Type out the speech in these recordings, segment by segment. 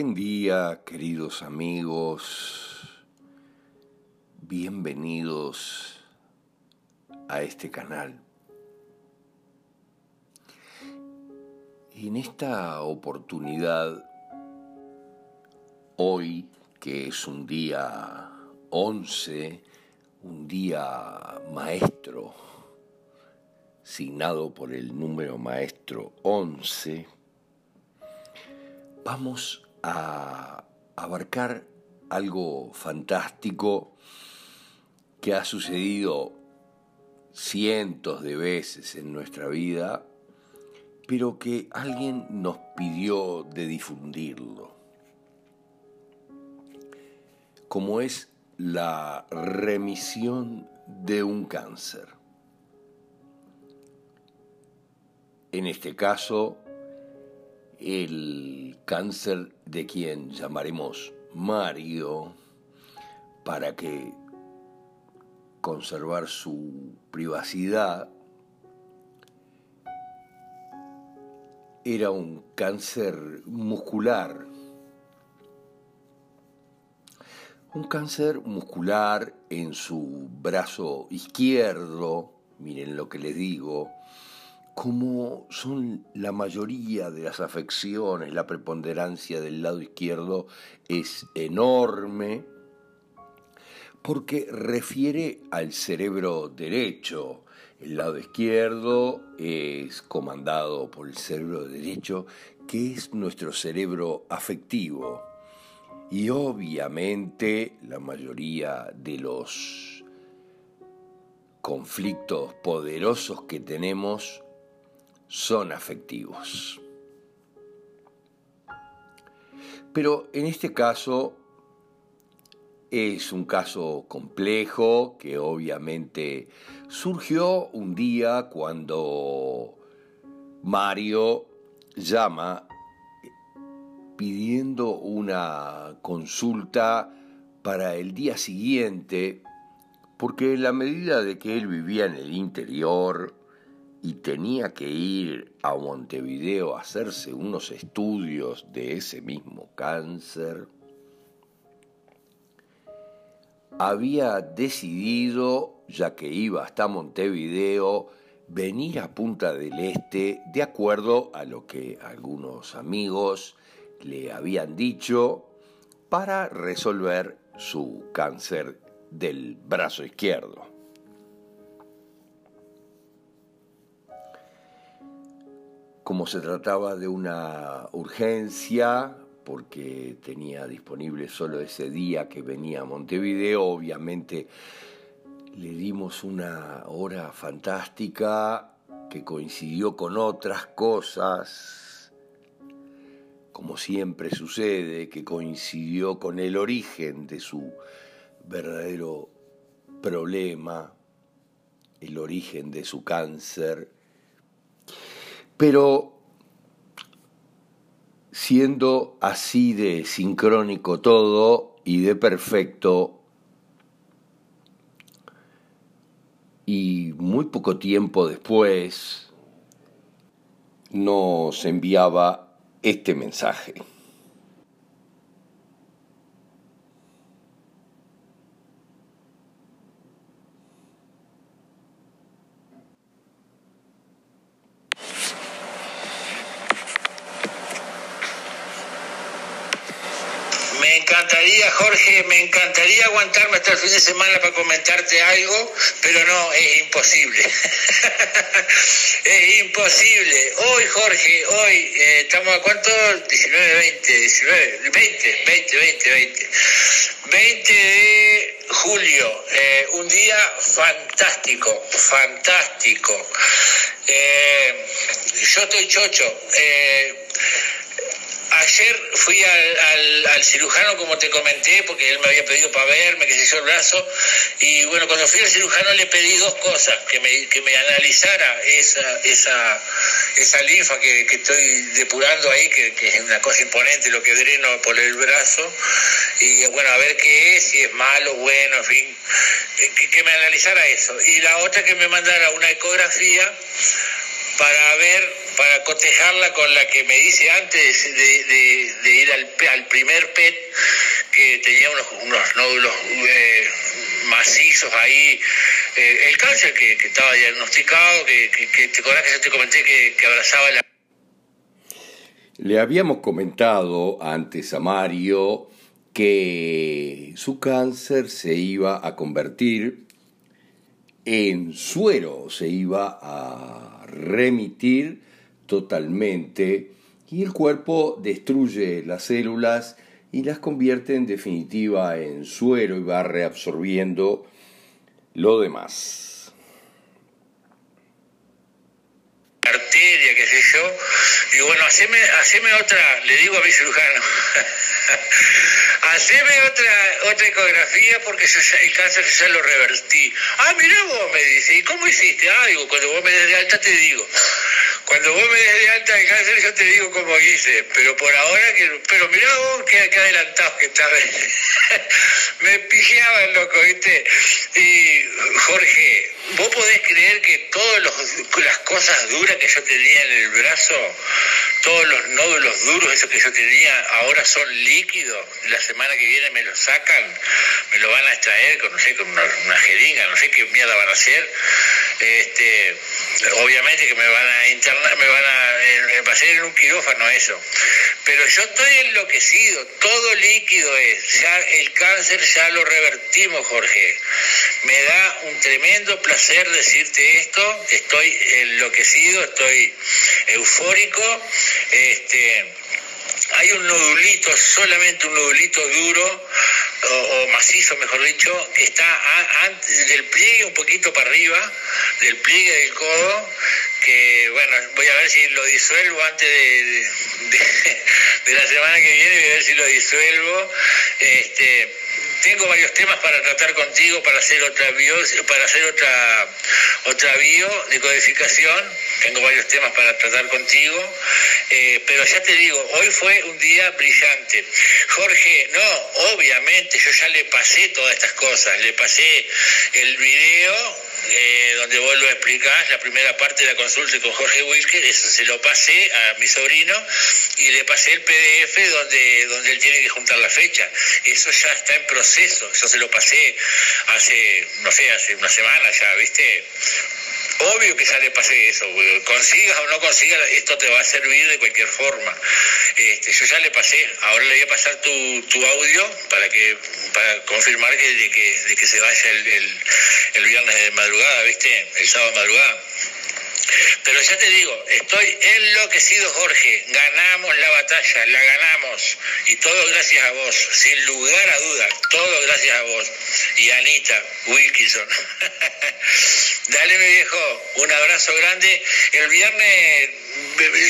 Buen día, queridos amigos. Bienvenidos a este canal. En esta oportunidad, hoy, que es un día 11, un día maestro, signado por el número maestro 11, vamos a abarcar algo fantástico que ha sucedido cientos de veces en nuestra vida, pero que alguien nos pidió de difundirlo, como es la remisión de un cáncer. En este caso, el cáncer de quien llamaremos Mario para que conservar su privacidad era un cáncer muscular. Un cáncer muscular en su brazo izquierdo, miren lo que les digo, como son la mayoría de las afecciones, la preponderancia del lado izquierdo es enorme, porque refiere al cerebro derecho. El lado izquierdo es comandado por el cerebro derecho, que es nuestro cerebro afectivo. Y obviamente la mayoría de los conflictos poderosos que tenemos son afectivos. Pero en este caso es un caso complejo que obviamente surgió un día cuando Mario llama pidiendo una consulta para el día siguiente, porque en la medida de que él vivía en el interior, y tenía que ir a Montevideo a hacerse unos estudios de ese mismo cáncer, había decidido, ya que iba hasta Montevideo, venir a Punta del Este de acuerdo a lo que algunos amigos le habían dicho para resolver su cáncer del brazo izquierdo. Como se trataba de una urgencia, porque tenía disponible solo ese día que venía a Montevideo, obviamente le dimos una hora fantástica que coincidió con otras cosas, como siempre sucede, que coincidió con el origen de su verdadero problema, el origen de su cáncer, pero siendo así de sincrónico todo y de perfecto, y muy poco tiempo después nos enviaba este mensaje. Encantaría, Jorge, me encantaría aguantarme hasta el fin de semana para comentarte algo, pero no, es imposible. es imposible. Hoy, Jorge, hoy, eh, ¿estamos a cuánto? 19, 20, 19, 20, 20, 20, 20. 20 de julio, eh, un día fantástico, fantástico. Eh, yo estoy chocho. Ayer fui al, cirujano, como te comenté, porque él me había pedido para verme, que se hizo el brazo. Y bueno, cuando fui al cirujano le pedí dos cosas: que me, que me analizara esa, esa, esa linfa que, estoy depurando ahí, que, es una cosa imponente lo que dreno por el brazo. Y bueno, a ver qué es, si es malo, bueno, en fin, que, que me analizara eso. Y la otra que me mandara una ecografía para ver para cotejarla con la que me hice antes de, ir al, al, primer PET, que tenía unos, nódulos eh, macizos ahí. Eh, el cáncer que, estaba diagnosticado, que, que, te acordás que yo te comenté que, abrazaba la... Le habíamos comentado antes a Mario que su cáncer se iba a convertir en suero, se iba a remitir totalmente y el cuerpo destruye las células y las convierte en definitiva en suero y va reabsorbiendo lo demás. Arteria, qué sé yo. Y bueno, haceme, haceme otra, le digo a mi cirujano, haceme otra, otra ecografía porque yo el cáncer ya lo revertí. Ah, mira vos, me dice, ¿y cómo hiciste? Ah, digo, cuando vos me des de alta te digo. Cuando vos me des de alta de cáncer, yo te digo cómo hice. Pero por ahora, que, pero mirá vos que, adelantado que estaba. me pijeaba el loco, ¿viste? Y Jorge, ¿vos podés creer que todas las cosas duras que yo tenía en el brazo, todos los nódulos duros, esos que yo tenía, ahora son líquidos? La semana que viene me los sacan, me lo van a extraer con, no sé, con una, jeringa, no sé qué mierda van a hacer. Este, obviamente que me van a internar, me van a, va a ser en un quirófano eso. Pero yo estoy enloquecido, todo líquido es, ya el cáncer ya lo revertimos, Jorge. Me da un tremendo placer decirte esto, estoy enloquecido, estoy eufórico, este hay un nodulito, solamente un nodulito duro, o, macizo mejor dicho, que está antes del pliegue un poquito para arriba, del pliegue del codo, que bueno, voy a ver si lo disuelvo antes de, de, la semana que viene, voy a ver si lo disuelvo. Este, tengo varios temas para tratar contigo para hacer otra bio, para hacer otra otra bio de codificación tengo varios temas para tratar contigo eh, pero ya te digo hoy fue un día brillante Jorge no obviamente yo ya le pasé todas estas cosas le pasé el video eh, donde vos lo explicás, la primera parte de la consulta con Jorge Wilker, eso se lo pasé a mi sobrino y le pasé el PDF donde, donde él tiene que juntar la fecha. Eso ya está en proceso, yo se lo pasé hace, no sé, hace una semana ya, ¿viste? Obvio que ya le pasé eso, consigas o no consigas, esto te va a servir de cualquier forma. Este, yo ya le pasé, ahora le voy a pasar tu, tu audio para que para confirmar que, de, que, de que se vaya el, el, el viernes de madrugada, ¿viste? El sábado de madrugada. Pero ya te digo, estoy enloquecido, Jorge. Ganamos la batalla, la ganamos. Y todo gracias a vos, sin lugar a dudas. Todo gracias a vos. Y Anita Wilkinson. Dale, mi viejo, un abrazo grande. El viernes,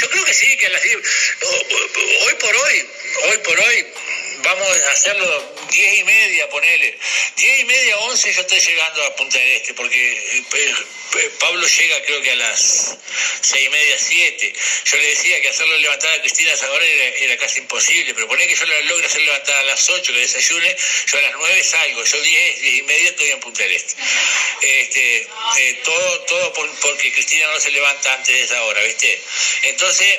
yo creo que sí, que a las hoy por hoy, hoy por hoy, vamos a hacerlo diez y media, ponele. Diez y media, once, yo estoy llegando a Punta del Este, porque eh, eh, Pablo llega creo que a las seis y media, siete. Yo le decía que hacerlo levantar a Cristina Zagora era, casi imposible, pero poner que yo lo logro hacer levantar a las ocho, que desayune, yo a las nueve salgo, yo diez, diez y media estoy en Punta del Este. este eh, todo todo porque Cristina no se levanta antes de esa hora, ¿viste? Entonces,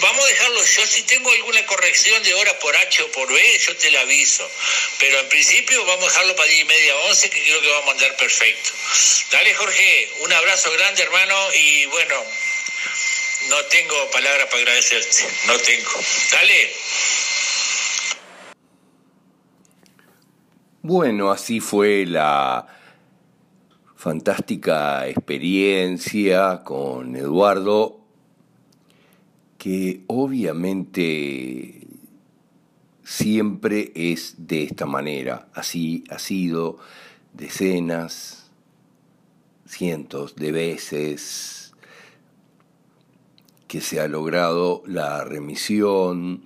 vamos a dejarlo, yo si tengo alguna corrección de hora por H o por B, yo te la aviso. Pero en principio vamos a dejarlo para 10 y media, 11, que creo que vamos a andar perfecto. Dale, Jorge, un abrazo grande, hermano, y bueno, no tengo palabras para agradecerte, no tengo. Dale. Bueno, así fue la fantástica experiencia con Eduardo que obviamente siempre es de esta manera. Así ha sido decenas, cientos de veces que se ha logrado la remisión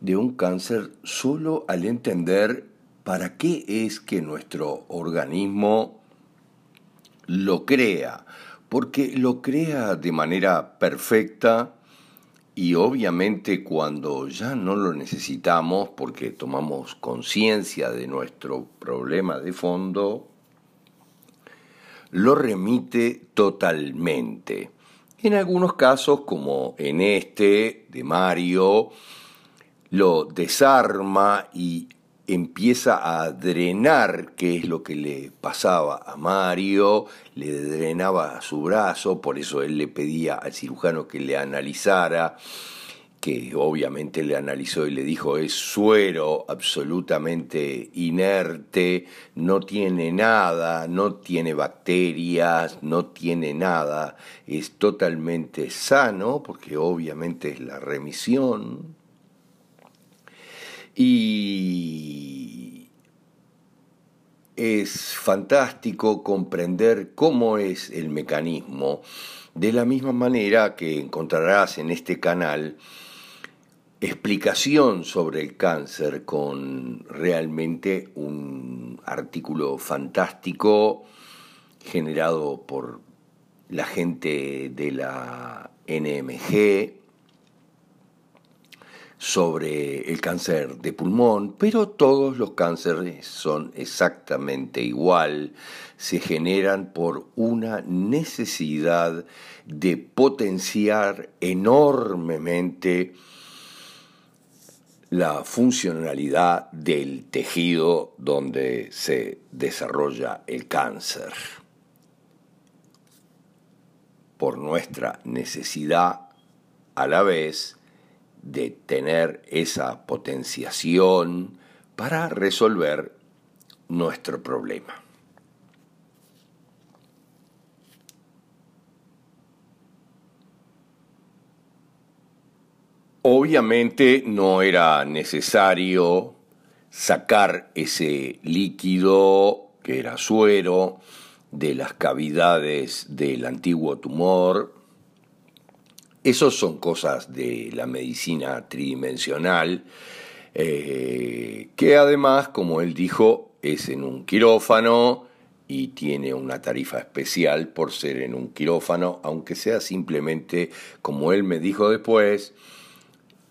de un cáncer solo al entender para qué es que nuestro organismo lo crea, porque lo crea de manera perfecta, y obviamente cuando ya no lo necesitamos porque tomamos conciencia de nuestro problema de fondo, lo remite totalmente. En algunos casos, como en este de Mario, lo desarma y empieza a drenar qué es lo que le pasaba a Mario, le drenaba su brazo, por eso él le pedía al cirujano que le analizara, que obviamente le analizó y le dijo es suero absolutamente inerte, no tiene nada, no tiene bacterias, no tiene nada, es totalmente sano, porque obviamente es la remisión, y es fantástico comprender cómo es el mecanismo, de la misma manera que encontrarás en este canal explicación sobre el cáncer con realmente un artículo fantástico generado por la gente de la NMG sobre el cáncer de pulmón, pero todos los cánceres son exactamente igual, se generan por una necesidad de potenciar enormemente la funcionalidad del tejido donde se desarrolla el cáncer. Por nuestra necesidad a la vez de tener esa potenciación para resolver nuestro problema. Obviamente no era necesario sacar ese líquido que era suero de las cavidades del antiguo tumor esas son cosas de la medicina tridimensional, eh, que además, como él dijo, es en un quirófano y tiene una tarifa especial por ser en un quirófano, aunque sea simplemente, como él me dijo después,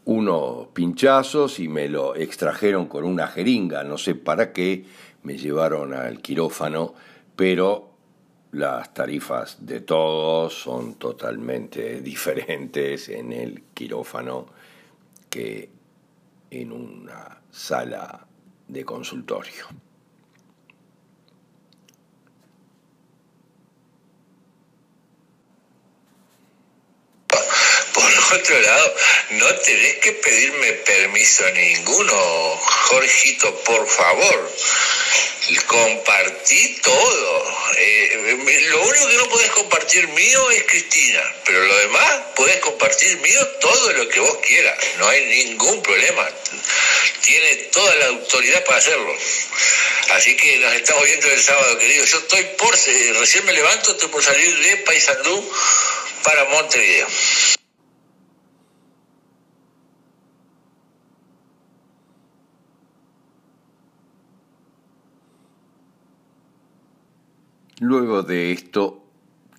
unos pinchazos y me lo extrajeron con una jeringa, no sé para qué, me llevaron al quirófano, pero las tarifas de todos son totalmente diferentes en el quirófano que en una sala de consultorio. Por otro lado, no tenés que pedirme permiso ninguno, Jorgito, por favor compartí todo. Eh, lo único que no podés compartir mío es Cristina, pero lo demás podés compartir mío todo lo que vos quieras, no hay ningún problema. Tiene toda la autoridad para hacerlo. Así que nos estamos viendo el sábado, querido. Yo estoy por, recién me levanto, estoy por salir de Paysandú para Montevideo. Luego de esto,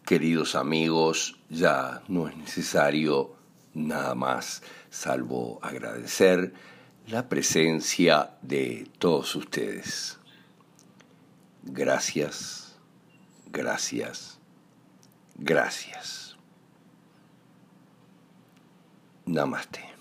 queridos amigos, ya no es necesario nada más, salvo agradecer la presencia de todos ustedes. Gracias, gracias, gracias. Namaste.